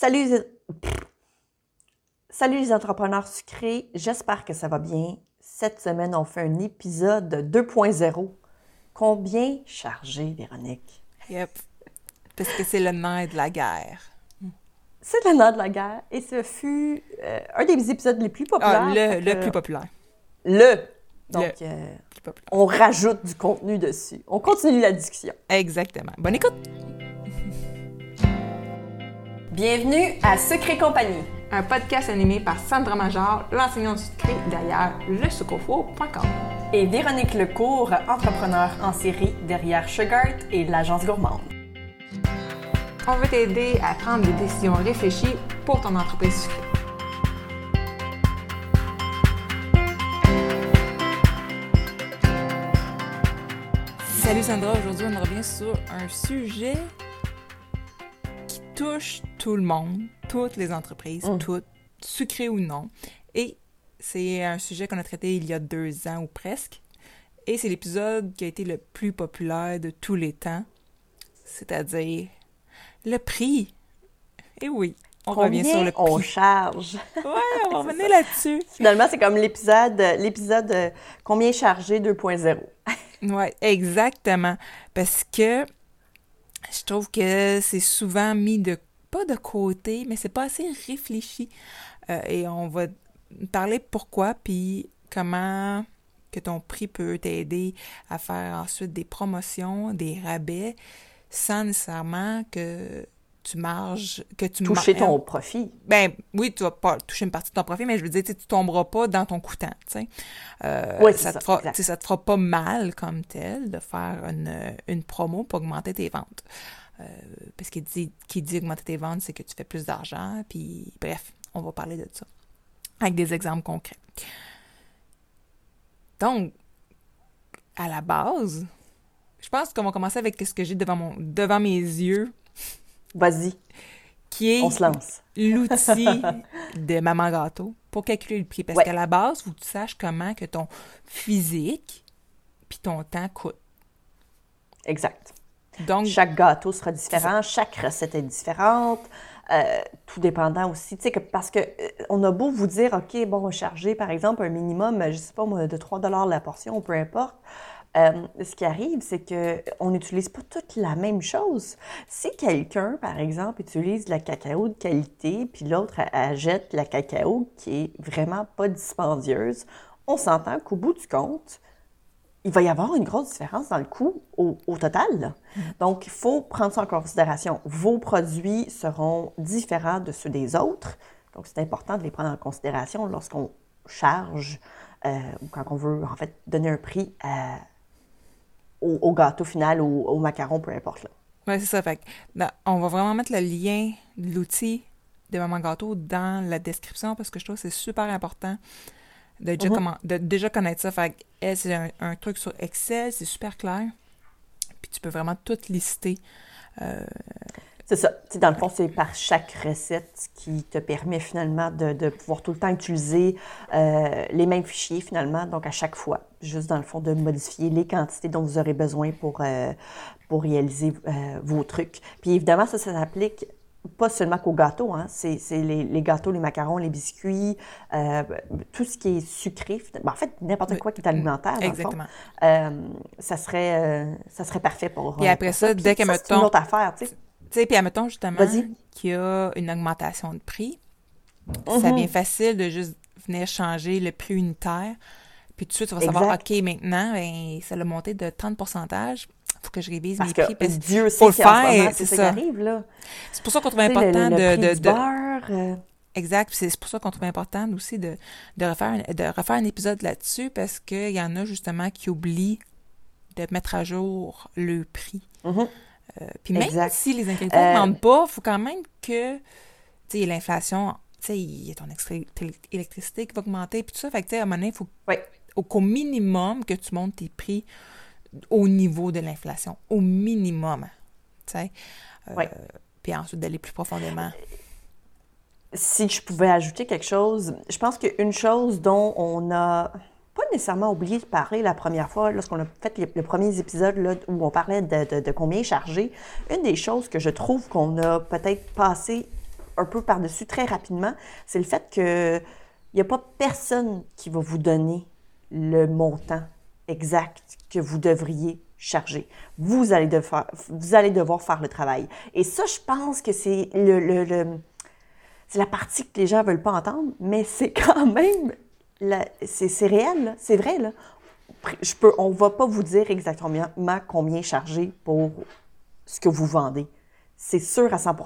Salut, les- Salut les entrepreneurs sucrés, j'espère que ça va bien. Cette semaine, on fait un épisode 2.0. Combien chargé, Véronique? Yep. Parce que c'est le nerf de la guerre. C'est le nom de la guerre et ce fut euh, un des épisodes les plus populaires. Ah, Fait le, le que- plus populaire. Le! Donc, euh, Plus populaire. on rajoute du contenu dessus. On continue la discussion. Exactement. Bonne écoute! Bienvenue à Secret Compagnie. Un podcast animé par Sandra Major, l'enseignante sucrée derrière lesucofo.com. Et Véronique Lecourt, entrepreneur en série derrière Sugart et l'agence gourmande. On veut t'aider à prendre des décisions réfléchies pour ton entreprise sucrée. Salut Sandra, aujourd'hui on revient sur un sujet qui touche tout le monde, toutes les entreprises, Mm. toutes, sucrées ou non. Et c'est un sujet qu'on a traité il y a deux ans ou presque. Et c'est l'épisode qui a été le plus populaire de tous les temps, c'est-à-dire le prix. Et oui, on revient Combien sur le on prix. charge? Ouais, on va revenir là-dessus. Finalement, c'est comme l'épisode, l'épisode euh, Combien chargé 2.0. Ouais, exactement. Parce que je trouve que c'est souvent mis de pas de côté, mais c'est pas assez réfléchi. Euh, et on va parler pourquoi, puis comment que ton prix peut t'aider à faire ensuite des promotions, des rabais, sans nécessairement que tu marges, que tu Toucher mar- ton profit. Ben oui, tu vas pas toucher une partie de ton profit, mais je veux dire, tu tomberas pas dans ton coûtant. Euh, Oui, ça, ça, te fera, ça te fera pas mal comme tel de faire une, une promo pour augmenter tes ventes. Euh, parce qu'il dit, qui dit augmenter tes ventes, c'est que tu fais plus d'argent, puis bref, on va parler de ça. Avec des exemples concrets. Donc, à la base, je pense qu'on va commencer avec ce que j'ai devant, mon, devant mes yeux, Vas-y, qui est on se lance. l'outil de Maman Gâteau pour calculer le prix. Parce Ouais. qu'à la base, faut que tu saches comment que ton physique puis ton temps coûte. Exact. Donc, Chaque gâteau sera différent, chaque recette est différente, euh, tout dépendant aussi, tu sais, que, parce que euh, on a beau vous dire, OK, bon, charger, par exemple, un minimum, je sais pas moi, de 3 la portion, peu importe, euh, ce qui arrive, c'est que on n'utilise pas toute la même chose. Si quelqu'un, par exemple, utilise de la cacao de qualité, puis l'autre, jette la cacao qui est vraiment pas dispendieuse, on s'entend qu'au bout du compte, il va y avoir une grosse différence dans le coût au, au total. là. Donc, il faut prendre ça en considération. Vos produits seront différents de ceux des autres. Donc, c'est important de les prendre en considération lorsqu'on charge euh, ou quand on veut, en fait, donner un prix à- au, au gâteau final ou au macaron, peu importe. Là. ouais, c'est ça. Fait ben, on va vraiment mettre le lien de l'outil de Maman Gâteau dans la description parce que je trouve que c'est super important de déjà, Mhm. comment- de déjà connaître ça. Fait elle, c'est un, un truc sur Excel, c'est super clair. Puis tu peux vraiment tout lister. C'est ça. Dans le fond, c'est par chaque recette qui te permet finalement de, de pouvoir tout le temps utiliser euh, les mêmes fichiers finalement, donc à chaque fois. Juste dans le fond, de modifier les quantités dont vous aurez besoin pour, euh, pour réaliser euh, vos trucs. Puis évidemment, ça, ça s'applique pas seulement qu'aux gâteaux, hein. c'est c'est les, les gâteaux, les macarons, les biscuits, euh, tout ce qui est sucré. Ben, en fait, n'importe quoi qui est alimentaire, dans le fond. Exactement. Euh, ça, serait, euh, ça serait parfait pour. Euh, après ça, dès que, ça, c'est mettons- une autre affaire, tu sais. Tu sais, puis admettons justement qu'il y a une augmentation de prix, ça Mhm. devient facile de juste venir changer le prix unitaire. Puis tout de suite, tu vas savoir. OK, maintenant, ben, ça l'a monté de 30 faut que je révise Parce mes que prix. parce- Dieu faut sait le qu'en ce faire, c'est ça. C'est pour ça qu'on trouve le- important le, de... prix de, du de- beurre, euh, Exact. C'est pour ça qu'on trouve important aussi de, de, refaire, un- de refaire un épisode là-dessus parce qu'il y en a justement qui oublient de mettre à jour le prix. Euh, puis même Exact. si les ingrédients Euh, n'augmentent pas, il faut quand même que, tu sais, l'inflation, tu sais, il y a ton électricité qui va augmenter, puis tout ça. Fait que, tu sais, à un moment donné, il faut au, minimum que tu montes tes prix au niveau de l'inflation. Au minimum, tu sais. Euh. Puis ensuite, d'aller plus profondément. Si je pouvais ajouter quelque chose, je pense qu'une chose dont on a pas nécessairement oublié de parler la première fois, lorsqu'on a fait les, les premiers épisodes là, où on parlait de, de- de combien charger, une des choses que je trouve qu'on a peut-être passé un peu par-dessus très rapidement, c'est le fait que il n'y a pas personne qui va vous donner le montant exact que vous devriez charger. Vous allez, devoir, faire le travail. Et ça, je pense que c'est la partie que les gens veulent pas entendre, mais c'est quand même, c'est réel, c'est vrai. Je on ne va pas vous dire exactement combien charger pour ce que vous vendez. C'est sûr à 100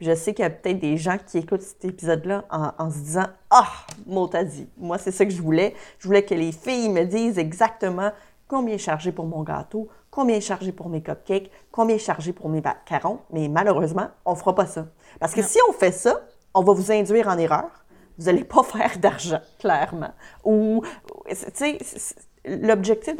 je sais qu'il y a peut-être des gens qui écoutent cet épisode-là en, se disant Ah, mot dit. Moi, c'est ça que je voulais. Je voulais que les filles me disent exactement combien est chargé pour mon gâteau, combien est chargé pour mes cupcakes, combien est chargé pour mes macarons. Mais malheureusement, on ne fera pas ça. Parce que si on fait ça, on va vous induire en erreur. Vous n'allez pas faire d'argent, clairement. Ou, tu sais, l'objectif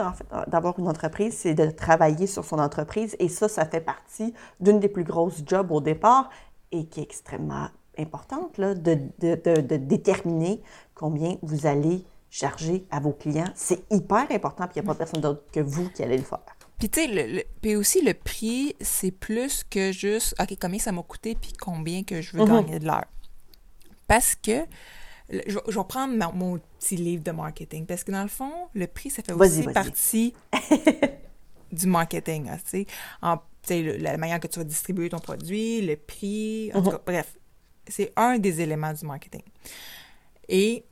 d'avoir une entreprise, c'est de travailler sur son entreprise. Et ça, ça fait partie d'une des plus grosses jobs au départ et qui est extrêmement importante, là, de, déterminer combien vous allez charger à vos clients. C'est hyper important, puis il n'y a pas personne d'autre que vous qui allez le faire. Puis tu sais, le, puis aussi le prix, c'est plus que juste, OK, combien ça m'a coûté, puis combien que je veux mhm. gagner de l'heure. Parce que, je, vais prendre mon, petit livre de marketing, parce que dans le fond, le prix, ça fait aussi partie du marketing, hein, sais. la manière que tu vas distribuer ton produit, le prix, en tout mhm. cas, bref. C'est un des éléments du marketing. Et,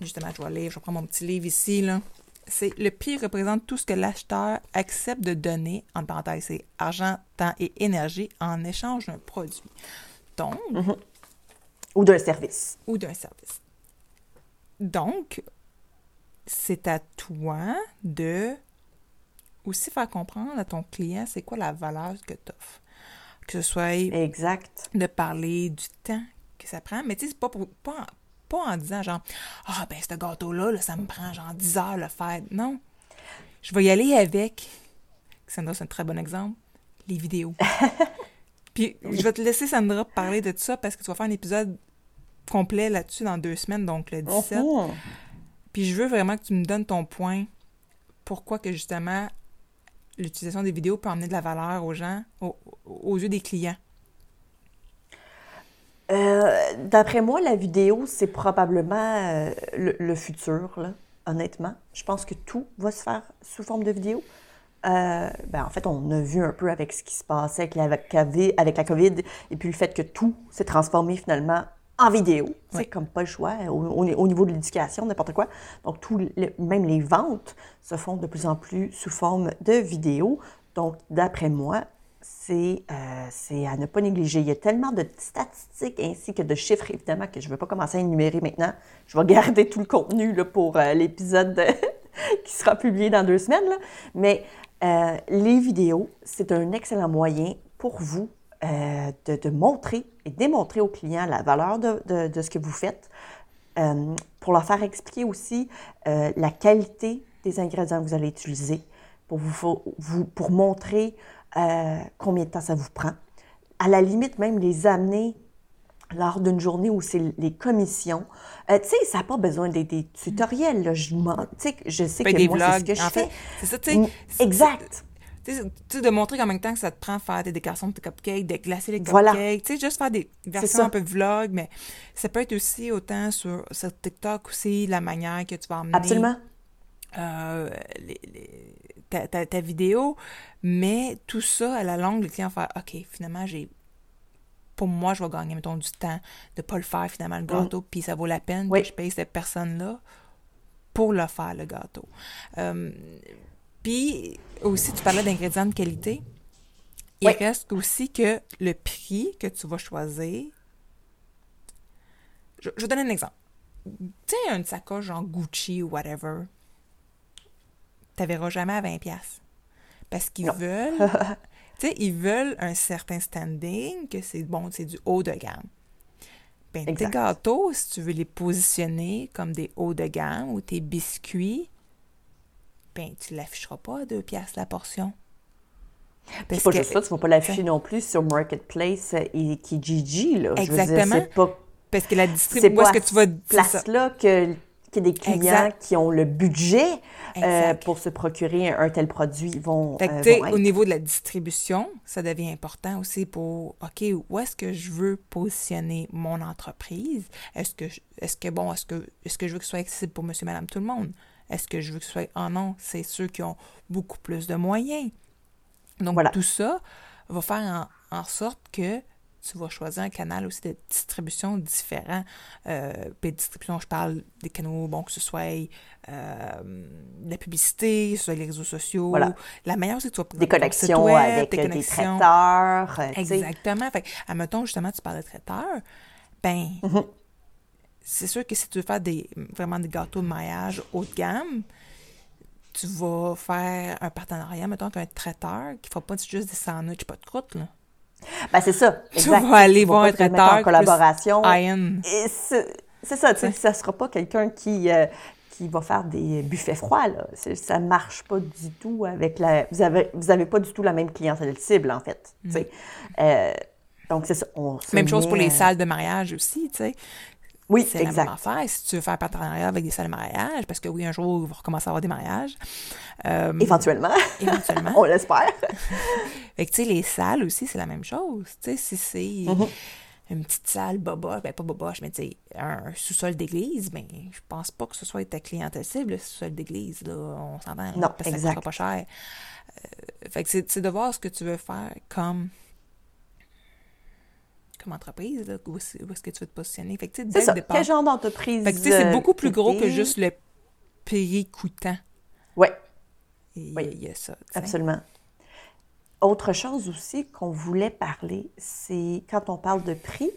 justement, je vais lire, je vais prendre mon petit livre ici, là. C'est le prix représente tout ce que l'acheteur accepte de donner, en parenthèse, c'est argent, temps et énergie en échange d'un produit. Donc, mhm. Ou d'un service. Ou d'un service. Donc, c'est à toi de aussi faire comprendre à ton client c'est quoi la valeur que tu offres. Que ce soit exact. de parler du temps que ça prend, mais tu sais, c'est pas, pour, pas, en disant genre Ah, ben, ce gâteau-là, ça me prend genre 10 heures le faire. Non. Je vais y aller avec, Sandra, c'est un très bon exemple, les vidéos. Puis je vais te laisser, Sandra, parler de ça parce que tu vas faire un épisode complet là-dessus dans deux semaines, donc le 17. Puis je veux vraiment que tu me donnes ton point. Pourquoi que justement l'utilisation des vidéos peut emmener de la valeur aux gens, aux, yeux des clients? Euh, d'après moi, la vidéo, c'est probablement euh, le, futur, honnêtement. Je pense que tout va se faire sous forme de vidéo. Euh, ben en fait, on a vu un peu avec ce qui se passait avec la, avec la COVID et puis le fait que tout s'est transformé finalement en vidéo. C'est comme pas le choix au, niveau de l'éducation, n'importe quoi. Donc, tout, même les ventes se font de plus en plus sous forme de vidéo. Donc, d'après moi, c'est euh, à ne pas négliger. Il y a tellement de statistiques ainsi que de chiffres, évidemment, que je ne vais pas commencer à énumérer maintenant. Je vais garder tout le contenu là, pour euh, l'épisode qui sera publié dans deux semaines. Là. Mais euh, les vidéos, c'est un excellent moyen pour vous euh, de, montrer et démontrer aux clients la valeur de, ce que vous faites, euh, pour leur faire expliquer aussi la qualité des ingrédients que vous allez utiliser, pour, vous, vous pour montrer combien de temps ça vous prend. À la limite, même les amener lors d'une journée où c'est les commissions. tu sais, ça n'a pas besoin des, des tutoriels. Là. Je, je sais que moi, c'est ce que je fais. C'est ça, tu sais. Exact. Tu sais, de montrer en même temps que ça te prend faire des décorations de cupcakes, de glacer les cupcakes, tu sais, juste faire des versions un peu vlog, mais ça peut être aussi autant sur, sur TikTok aussi, la manière que tu vas emmener. Absolument. Euh, ta, ta, vidéo, mais tout ça, à la longue, le client va faire OK, finalement, j'ai. Pour moi, je vais gagner, mettons, du temps de ne pas le faire, finalement, le gâteau, mm. puis ça vaut la peine que je paye cette personne-là pour le faire, le gâteau. Euh, puis aussi, tu parlais d'ingrédients de qualité. Il reste aussi que le prix que tu vas choisir. Je, donner un exemple. Tu sais, une sacoche genre Gucci ou whatever. Tu verras jamais à 20$. Parce qu'ils veulent. tu sais, ils veulent un certain standing, que c'est bon, c'est du haut de gamme. Ben, tes gâteaux, si tu veux les positionner comme des hauts de gamme ou tes biscuits, ben, tu l'afficheras pas à deux piastres la portion. Parce pas juste ça, tu ne vas pas l'afficher non plus sur Marketplace et Kijiji. Là. Exactement. Je veux dire, pas, Parce que la distribution, est-ce que tu vas... place-là que qu'il y a des clients qui ont le budget euh, pour se procurer un, tel produit vont, fait que, euh, Au niveau de la distribution, ça devient important aussi pour, OK, où est-ce que je veux positionner mon entreprise? Est-ce que, est-ce que, bon, est-ce que, est-ce que je veux que ce soit accessible pour monsieur, madame, tout le monde? Est-ce que je veux que ce soit, oh non, c'est ceux qui ont beaucoup plus de moyens. Donc, voilà. tout ça va faire en sorte que tu vas choisir un canal aussi de distribution différent. Euh, puis distribution, je parle des canaux, bon, que ce soit euh, la publicité, sur les réseaux sociaux. La meilleure, c'est que tu vas Des connexions avec des, traiteurs. Euh, Exactement. Fait admettons, justement, tu parles de traiteurs. Ben, mm-hmm. C'est sûr que si tu veux faire des, vraiment des gâteaux de maillage haut de gamme, tu vas faire un partenariat, mettons, avec un traiteur qui ne fera pas juste des sandwichs, pas de croûte, là. Ben, c'est ça. Tu vas aller voir un traiteur en collaboration. C'est ça, tu sais, ça sera pas quelqu'un qui, euh, qui va faire des buffets froids, là. Ça marche pas du tout avec la... Vous avez, vous avez pas du tout la même clientèle cible, en fait, tu sais. Mm. Euh, donc, c'est ça. même chose pour les salles de mariage aussi, tu sais. Oui, c'est la même affaire. Si tu veux faire un partenariat avec des salles de mariage, parce que oui, un jour, il va recommencer à avoir des mariages. Euh, éventuellement. Éventuellement. On l'espère. fait que, tu sais, les salles aussi, c'est la même chose. Tu sais, si c'est mm-hmm. une petite salle boboche, ben pas boboche, mais tu sais, un sous-sol d'église, ben je pense pas que ce soit ta clientèle cible, le sous-sol d'église, là. On s'entend. Non, parce que ça pas cher. Euh, fait que c'est de voir ce que tu veux faire comme comme entreprise, où est-ce que tu veux te positionner? Fait que, c'est ça. Quel genre d'entreprise? Fait que, c'est euh, beaucoup plus gros que juste le prix coûtant. Oui. Oui. Il y a ça. Absolument. Autre chose aussi qu'on voulait parler, c'est quand on parle de prix,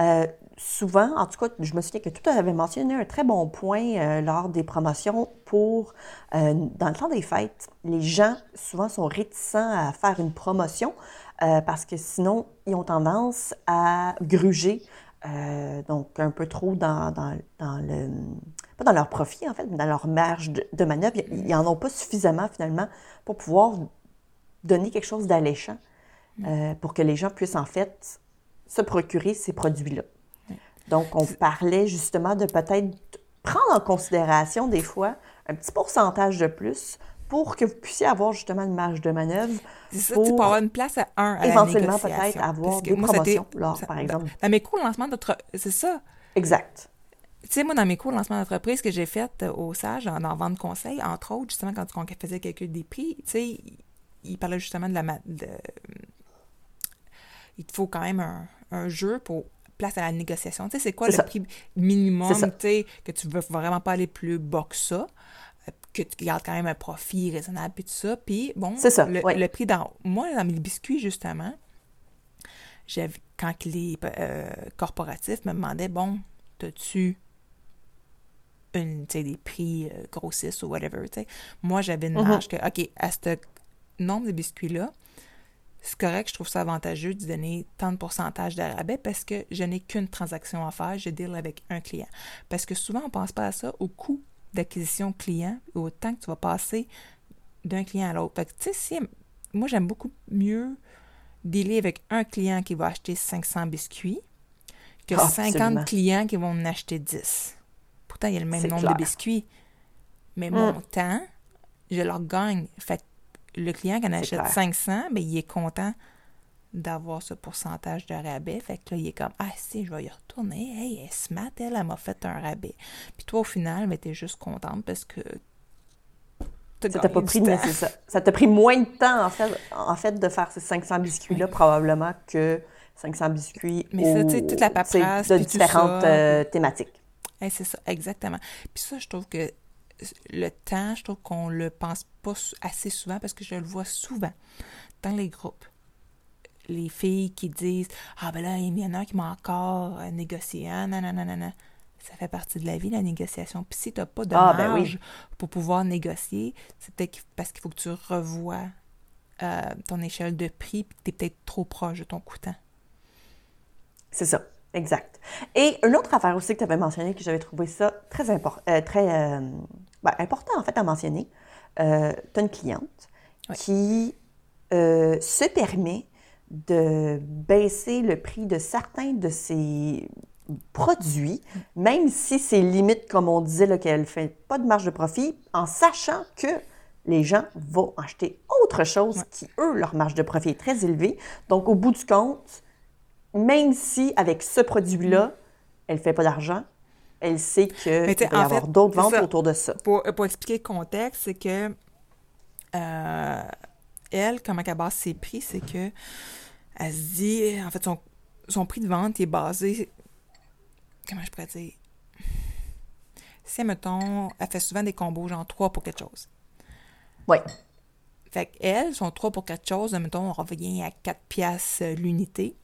euh, souvent, en tout cas, je me souviens que tout avait mentionné un très bon point euh, lors des promotions pour, dans le temps des fêtes, les gens souvent sont réticents à faire une promotion euh, parce que sinon, ils ont tendance à gruger, euh, donc un peu trop dans, dans, dans, le... pas dans leur profit en fait, mais dans leur marge de, manœuvre. Ils n'en ont pas suffisamment finalement pour pouvoir donner quelque chose d'alléchant euh, pour que les gens puissent en fait se procurer ces produits-là. Donc, on parlait justement de peut-être prendre en considération des fois un petit pourcentage de plus pour que vous puissiez avoir justement une marge de manœuvre. C'est ça, pour, tu peux avoir une place à un à Éventuellement, peut-être avoir des promotions, par exemple. Dans mes cours de lancement d'entreprise, c'est ça. Exact. Tu sais, moi, dans mes cours de lancement d'entreprise que j'ai fait euh, au SAGE, en, en vente conseil, entre autres, justement, quand on faisait quelques des prix, tu sais, il parlait justement de la... De, il faut quand même un, un jeu pour place à la négociation. Tu sais, c'est quoi le prix minimum, tu sais, que tu veux vraiment pas aller plus bas que ça? Que tu gardes quand même un profit raisonnable puis tout ça. Puis bon, le, prix dans moi dans mes biscuits justement, quand les euh, corporatifs me demandaient bon, as-tu une des prix euh, grossistes ou whatever, tu sais. Moi, j'avais une mm-hmm. marge que OK, à ce nombre de biscuits là, c'est correct, je trouve ça avantageux de donner tant de pourcentage de rabais parce que je n'ai qu'une transaction à faire, je deal avec un client. Parce que souvent, on ne pense pas à ça au coût d'acquisition client au temps que tu vas passer d'un client à l'autre. tu sais, moi, j'aime beaucoup mieux dealer avec un client qui va acheter 500 biscuits que 50 clients qui vont en acheter 10. Pourtant, il y a le même nombre de biscuits. Mais mon mm. temps, je leur gagne. Fait le client qui en achète 500, ben, il est content d'avoir ce pourcentage de rabais. Fait que là, il est comme Ah, si, je vais y retourner. Hey, elle smart, elle, elle m'a fait un rabais. Puis toi, au final, ben, t'es juste contente parce que. Ça t'a pas pris, ça. Ça t'a pris moins de temps, en fait, en fait de faire ces 500 biscuits-là, probablement, que 500 biscuits. Mais ça, tu sais, toute la paperasse. De différentes euh, thématiques. c'est ça, exactement. Puis ça, je trouve que le temps, je trouve qu'on le pense pas assez souvent parce que je le vois souvent dans les groupes les filles qui disent Ah, ben là, il y en a qui m'a encore négocié. Hein, non, non, non, non, non. Ça fait partie de la vie, la négociation. Puis si tu n'as pas de ah, ben marge pour pouvoir négocier, c'est peut-être parce qu'il faut que tu revoies euh, ton échelle de prix, puis tu es peut-être trop proche de ton coûtant. C'est ça, exact. Et une autre affaire aussi que tu avais mentionné, que j'avais trouvé ça très, important, euh, très euh, ben, important en fait à mentionner, tu as une cliente qui se permet de baisser le prix de certains de ses produit, même si c'est limite, comme on disait, là, qu'elle ne fait pas de marge de profit, en sachant que les gens vont acheter autre chose qui, eux, leur marge de profit est très élevée. Donc, au bout du compte, même si avec ce produit-là, elle ne fait pas d'argent, elle sait qu'il va y avoir d'autres ventes autour de ça. Pour, pour, expliquer le contexte, c'est que euh, elle, comment elle base ses prix, c'est que elle se dit, en fait, son, son prix de vente est basé, comment je pourrais dire, si, mettons, elle fait souvent des combos, genre 3 pour quelque chose. Oui. Fait qu'elle, son 3 pour quelque chose, mettons, on revient à 4 piastres euh, l'unité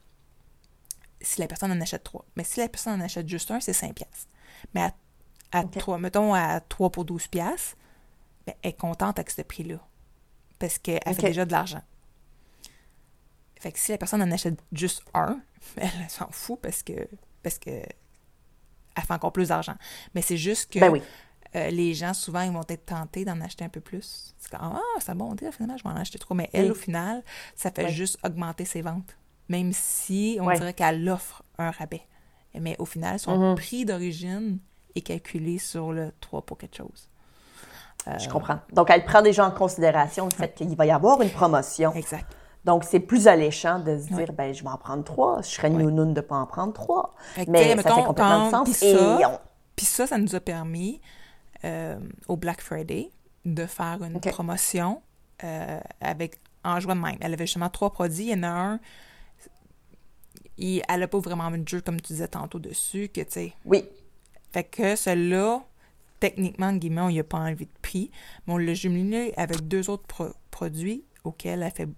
si la personne en achète 3. Mais si la personne en achète juste un, c'est 5 piastres. Mais à, 3, mettons à 3 pour 12 piastres, ben, elle est contente avec ce prix-là. Parce qu'elle fait déjà de l'argent. Fait que si la personne en achète juste un, elle s'en fout parce que parce que elle fait encore plus d'argent. Mais c'est juste que ben oui. Euh, les gens, souvent, ils vont être tentés d'en acheter un peu plus. C'est comme, ah, c'est un bon deal, finalement, je vais en acheter trop. Mais elle, au final, ça fait juste augmenter ses ventes. Même si on dirait qu'elle offre un rabais. Mais au final, son mm-hmm. prix d'origine est calculé sur le 3 pour quelque chose. Je comprends. Donc, elle prend déjà en considération le fait qu'il va y avoir une promotion. Exact. Donc, c'est plus alléchant de se dire, ben, je vais en prendre trois. Je serais ouais. nounoune de ne pas en prendre trois. Mais ça fait complètement de sens. Puis ça, ça nous a permis euh, au Black Friday de faire une promotion euh, avec en jouant de même. Elle avait justement trois produits. Il y en a un, et elle n'a pas vraiment mis de jeu, comme tu disais tantôt, dessus, que tu sais. Oui. Fait que celui-là, techniquement, guillemets, on n'y a pas envie de prix, mais on l'a jumelé avec deux autres produits auxquels elle fait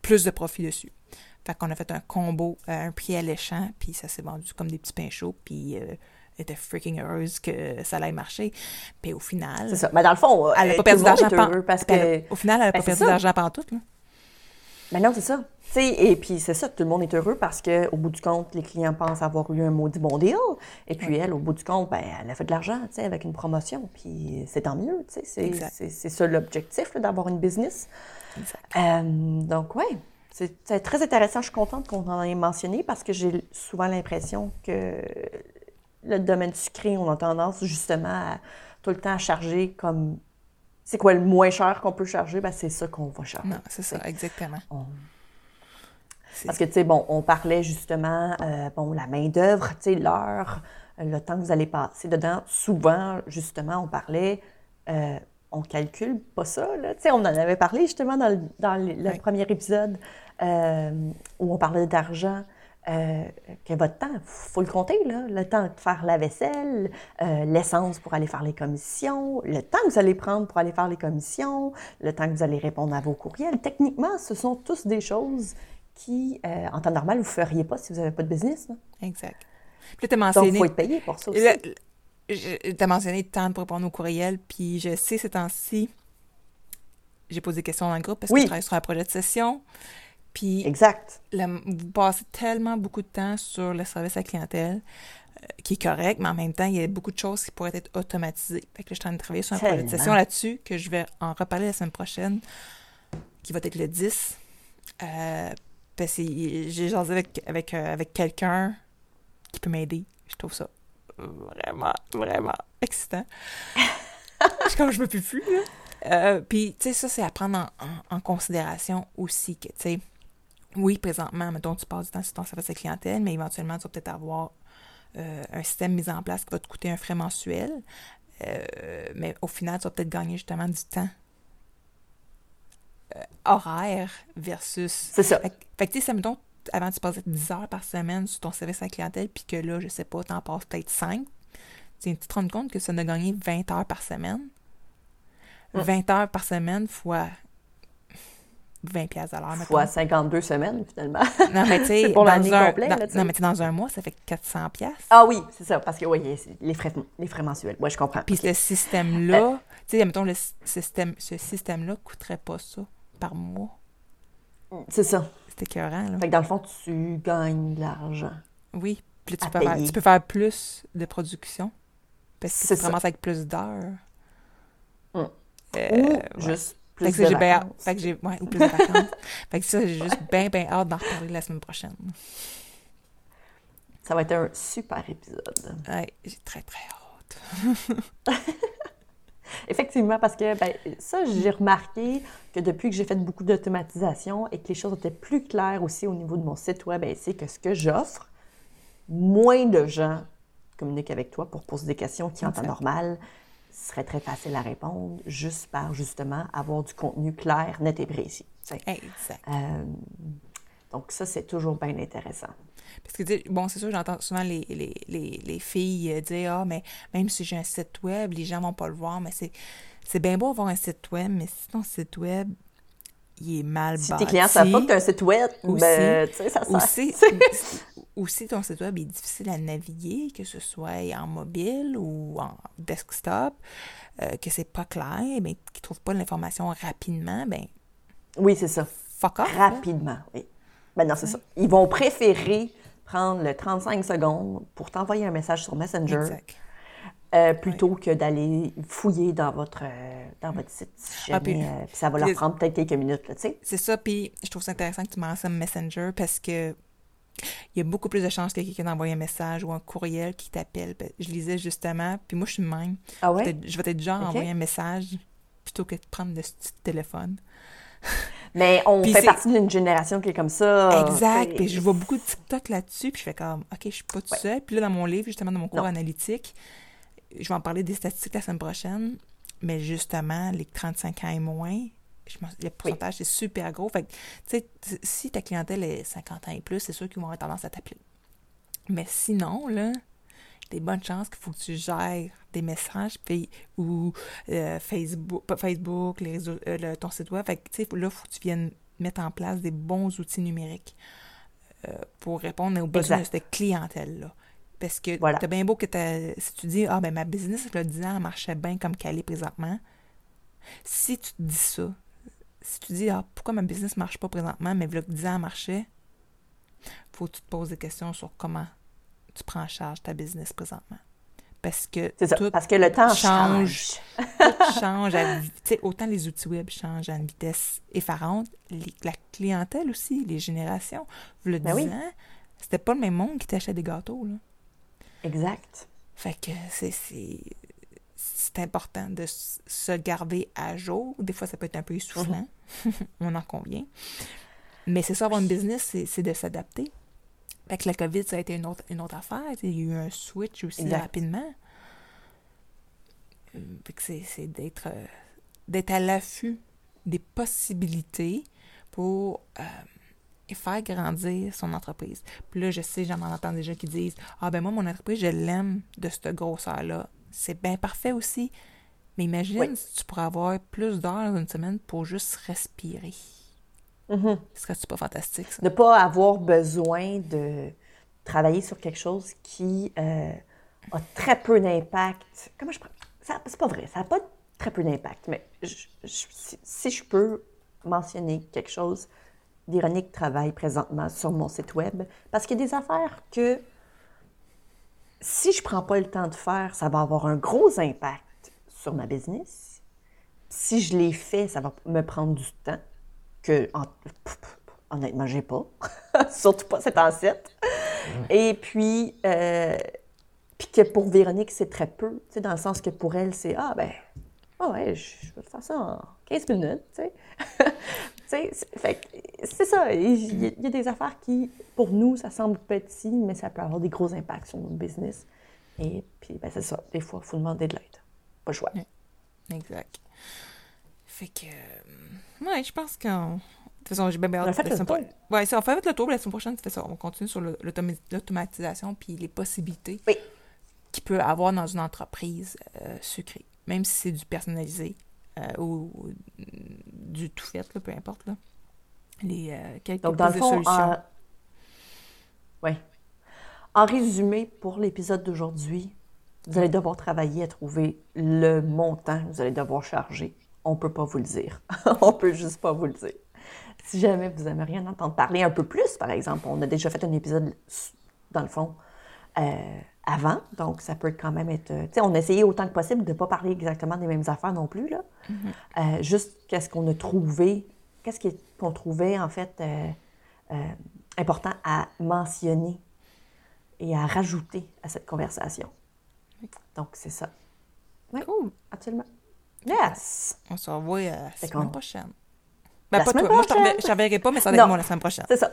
plus de profit dessus. Fait qu'on a fait un combo à un prix alléchant, puis ça s'est vendu comme des petits pains chauds, puis euh, était freaking heureuse que ça allait marcher. Puis au final. C'est ça. Mais dans le fond, elle n'a pas perdu d'argent parce que. Au final, elle n'a pas perdu d'argent pendant tout. Là. Mais non, c'est ça. et puis c'est ça, tout le monde est heureux parce qu'au bout du compte, les clients pensent avoir eu un maudit bon deal. Et puis elle, au bout du compte, ben, elle a fait de l'argent avec une promotion. Puis c'est tant mieux. C'est ça l'objectif d'avoir une business. Euh, donc, oui, c'est très intéressant. Je suis contente qu'on en ait mentionné parce que j'ai souvent l'impression que le domaine sucré, on a tendance justement à tout le temps à charger comme c'est quoi le moins cher qu'on peut charger, ben c'est ça qu'on va charger. Non, c'est ça, exactement. Parce que, tu sais, bon, on parlait justement, euh, bon, la main-d'œuvre, tu sais, l'heure, le temps que vous allez passer dedans. Souvent, justement, on parlait, euh, on calcule pas ça, là. Tu sais, on en avait parlé justement dans le, dans le, premier épisode euh, où on parlait d'argent. Euh, que votre temps, il faut le compter, là, le temps de faire la vaisselle, euh, l'essence pour aller faire les commissions, le temps que vous allez prendre pour aller faire les commissions, le temps que vous allez répondre à vos courriels. Techniquement, ce sont tous des choses qui, euh, en temps normal, vous ne feriez pas si vous n'avez pas de business. Là. Exact. Puis tu as mentionné... Donc, il faut être payé pour ça aussi. Tu as mentionné le temps pour répondre aux courriels, puis je sais ces temps-ci, j'ai posé des questions dans le groupe parce que je travaille sur un projet de session. Puis, exact. vous passez tellement beaucoup de temps sur le service à la clientèle euh, qui est correct, mais en même temps, il y a beaucoup de choses qui pourraient être automatisées. Fait que je suis en train de travailler sur un projet de session là-dessus, que je vais en reparler la semaine prochaine, qui va être le 10. Euh, parce que j'ai jasé avec, avec, euh, avec quelqu'un qui peut m'aider. Je trouve ça vraiment, vraiment excitant. je comme je me plus, là. puis, tu sais, ça, c'est à prendre en, en considération aussi que, tu sais, oui, présentement, mettons, tu passes du temps sur ton service à clientèle, mais éventuellement, tu vas peut-être avoir euh, un système mis en place qui va te coûter un frais mensuel. Euh, mais au final, tu vas peut-être gagner justement du temps euh, horaire versus. C'est ça. Fait, que, tu sais, mettons, avant, tu passais 10 heures par semaine sur ton service à clientèle, puis que là, je sais pas, tu en passes peut-être 5. Tu te rends compte que ça ne gagné 20 heures par semaine? 20 mm. heures par semaine fois 20 pièces à l'heure, Fois 52 semaines, finalement. Non, mais tu sais, dans, dans un mois, ça fait 400 pièces. Ah oui, c'est ça, parce que, oui, les frais, les frais mensuels. Oui, je comprends. Puis ce système-là, euh, tu sais, mettons, le système, ce système-là coûterait pas ça par mois. C'est ça. C'est écœurant, là. Fait que dans le fond, tu gagnes de l'argent. Oui, puis tu peux, faire, tu peux faire plus de production, parce que tu commences avec plus d'heures. Hum. Euh, Ou juste fait que j'ai bien Fait que j'ai. Ouais, ou plus de vacances. fait que ça, j'ai juste bien, bien hâte d'en reparler la semaine prochaine. Ça va être un super épisode. Ouais, j'ai très, très hâte. Effectivement, parce que ben, ça, j'ai remarqué que depuis que j'ai fait beaucoup d'automatisation et que les choses étaient plus claires aussi au niveau de mon site web, ben, c'est que ce que j'offre, moins de gens communiquent avec toi pour poser des questions qui, en temps normal, serait très facile à répondre juste par, justement, avoir du contenu clair, net et précis. Exact. Euh, donc ça, c'est toujours bien intéressant. Parce que, bon, c'est sûr, j'entends souvent les, les, les, les, filles euh, dire Ah, mais même si j'ai un site web, les gens vont pas le voir. Mais c'est, c'est bien beau avoir un site web, mais si ton site web, il est mal si bâti. tes clients savent pas que tu as un site web, aussi, ben, tu sais, ça sert. Aussi, aussi, ton site web est difficile à naviguer, que ce soit en mobile ou en desktop, euh, que c'est pas clair, mais qu'ils ne trouvent pas l'information rapidement, ben Oui, c'est ça. Fuck off. Rapidement, oui. Ben non, c'est ça. Ils vont préférer prendre le 35 secondes pour t'envoyer un message sur Messenger euh, plutôt que d'aller fouiller dans votre, euh, dans votre site. Si Ah, puis- euh, puis ça va leur prendre peut-être quelques minutes, tu sais. C'est ça, puis je trouve ça intéressant que tu mentionnes Messenger parce que il y a beaucoup plus de chances que quelqu'un d'envoyer un message ou un courriel qui t'appelle. Ben, Je lisais justement, puis moi je suis même. Ah ouais? Je vais être du genre envoyer un message plutôt que de prendre le téléphone. Mais on fait partie d'une génération qui est comme ça. exact. Puis je vois beaucoup de TikTok là-dessus, puis je fais comme, OK, je suis pas tout Ouais. seul. Puis là, dans mon livre, justement, dans mon cours Non. analytique, je vais en parler des statistiques la semaine prochaine, mais justement, les 35 ans et moins, je le pourcentage, c'est super gros. Fait que, tu sais, si ta clientèle est 50 ans et plus, c'est sûr qu'ils vont avoir tendance à t'appeler. Mais sinon, là, des bonnes chances qu'il faut que tu gères des messages puis, ou euh, Facebook, Facebook, les réseaux, euh, le- ton site web. Fait que, là, il faut que tu viennes mettre en place des bons outils numériques euh, pour répondre aux besoins de cette clientèle-là. Parce que Voilà. t'as bien beau que si tu dis Ah ben ma business, a 10 ans, elle marchait bien comme qu'elle est présentement. Si tu te dis ça, si tu dis Ah, pourquoi ma business ne marche pas présentement, mais voilà que 10 ans marchait, faut que tu te poses des questions sur comment tu prends en charge ta business présentement. Parce que ça. tout Parce que le temps change. change. tout change. à autant les outils web changent à une vitesse effarante, les- la clientèle aussi, les générations. Le Ben 10 oui. ans, c'était pas le même monde qui t'achetait des gâteaux. Là. Exact. Fait que c'est, c'est, c'est important de se garder à jour. Des fois, ça peut être un peu essoufflant. On en convient. Mais c'est ça, avoir une business, c'est, de s'adapter. Fait que la COVID, ça a été une autre, une autre affaire. Il y a eu un switch aussi Exact. rapidement. Euh, Fait que c'est, d'être, euh, d'être à l'affût des possibilités pour euh, faire grandir son entreprise. Puis là, je sais, j'en entends déjà qui disent Ah, ben moi, mon entreprise, je l'aime de cette grosseur-là. C'est bien parfait aussi. Mais imagine Oui. si tu pourrais avoir plus d'heures dans une semaine pour juste respirer. Mhm. Serait-tu pas fantastique, ça? Ne pas avoir besoin de travailler sur quelque chose qui euh, a très peu d'impact. Comment je C'est pas vrai, ça n'a pas très peu d'impact, mais je- je- si, si je peux mentionner quelque chose, d'Ironique travaille présentement sur mon site web, parce qu'il y a des affaires que si je prends pas le temps de faire, ça va avoir un gros impact sur ma business. Si je l'ai fait, ça va me prendre du temps que, en- honnêtement, j'ai pas. Surtout pas cet ancêtre. Et puis, euh, puis que pour Véronique, c'est très peu, tu sais, dans le sens que pour elle, c'est Ah, ben, ah ouais, je, vais faire ça en 15 minutes, tu sais. Tu sais, c'est- ça. Il y, a- il y a des affaires qui, pour nous, ça semble petit, mais ça peut avoir des gros impacts sur notre business. Et puis, ben, c'est ça. Des fois, il faut demander de l'aide. Pas le choix. Exact. Fait que. euh, Ouais, je pense qu'on. De toute façon, j'ai bien bien On a hâte. fait le tour. Ouais, ça, on fait le tour. La semaine prochaine, tu fais ça. On continue sur l'automatisation puis les possibilités Oui. qu'il peut avoir dans une entreprise euh, sucrée. Même si c'est du personnalisé euh, ou, ou du tout fait, là, peu importe. Là. Les, euh, quelques Donc, dans le fond, en... Ouais. en résumé, pour l'épisode d'aujourd'hui, vous allez devoir travailler à trouver le montant que vous allez devoir charger. On ne peut pas vous le dire. on peut juste pas vous le dire. Si jamais vous aimeriez en entendre parler un peu plus, par exemple, on a déjà fait un épisode, dans le fond, euh, avant, donc ça peut quand même être... euh, Tu sais, on a essayé autant que possible de ne pas parler exactement des mêmes affaires non plus, là. Euh, juste qu'est-ce qu'on a trouvé, qu'est-ce qu'on trouvait, en fait, euh, important à mentionner et à rajouter à cette conversation. Donc, c'est ça. Oui. Cool. Absolument. Yes! On se revoit euh, la semaine prochaine. Ben, La pas semaine toi. Moi, je te prochaine. rever- je te reverrai pas, mais ça va être moi la semaine prochaine. C'est ça.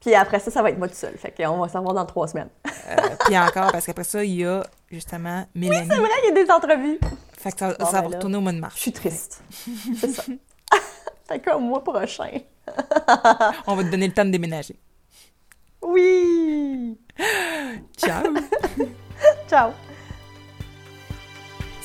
Puis après ça, ça va être moi tout seul. Fait qu'on va s'en voir dans trois semaines. Euh, puis encore, parce qu'après ça, il y a justement Mélanie. C'est vrai, il y a des entrevues. Fait que ça, Bon, ça ben va là, retourner au mois de mars. Je suis triste. C'est ça. fait comme mois prochain. On va te donner le temps de déménager. Oui! Ciao! Ciao!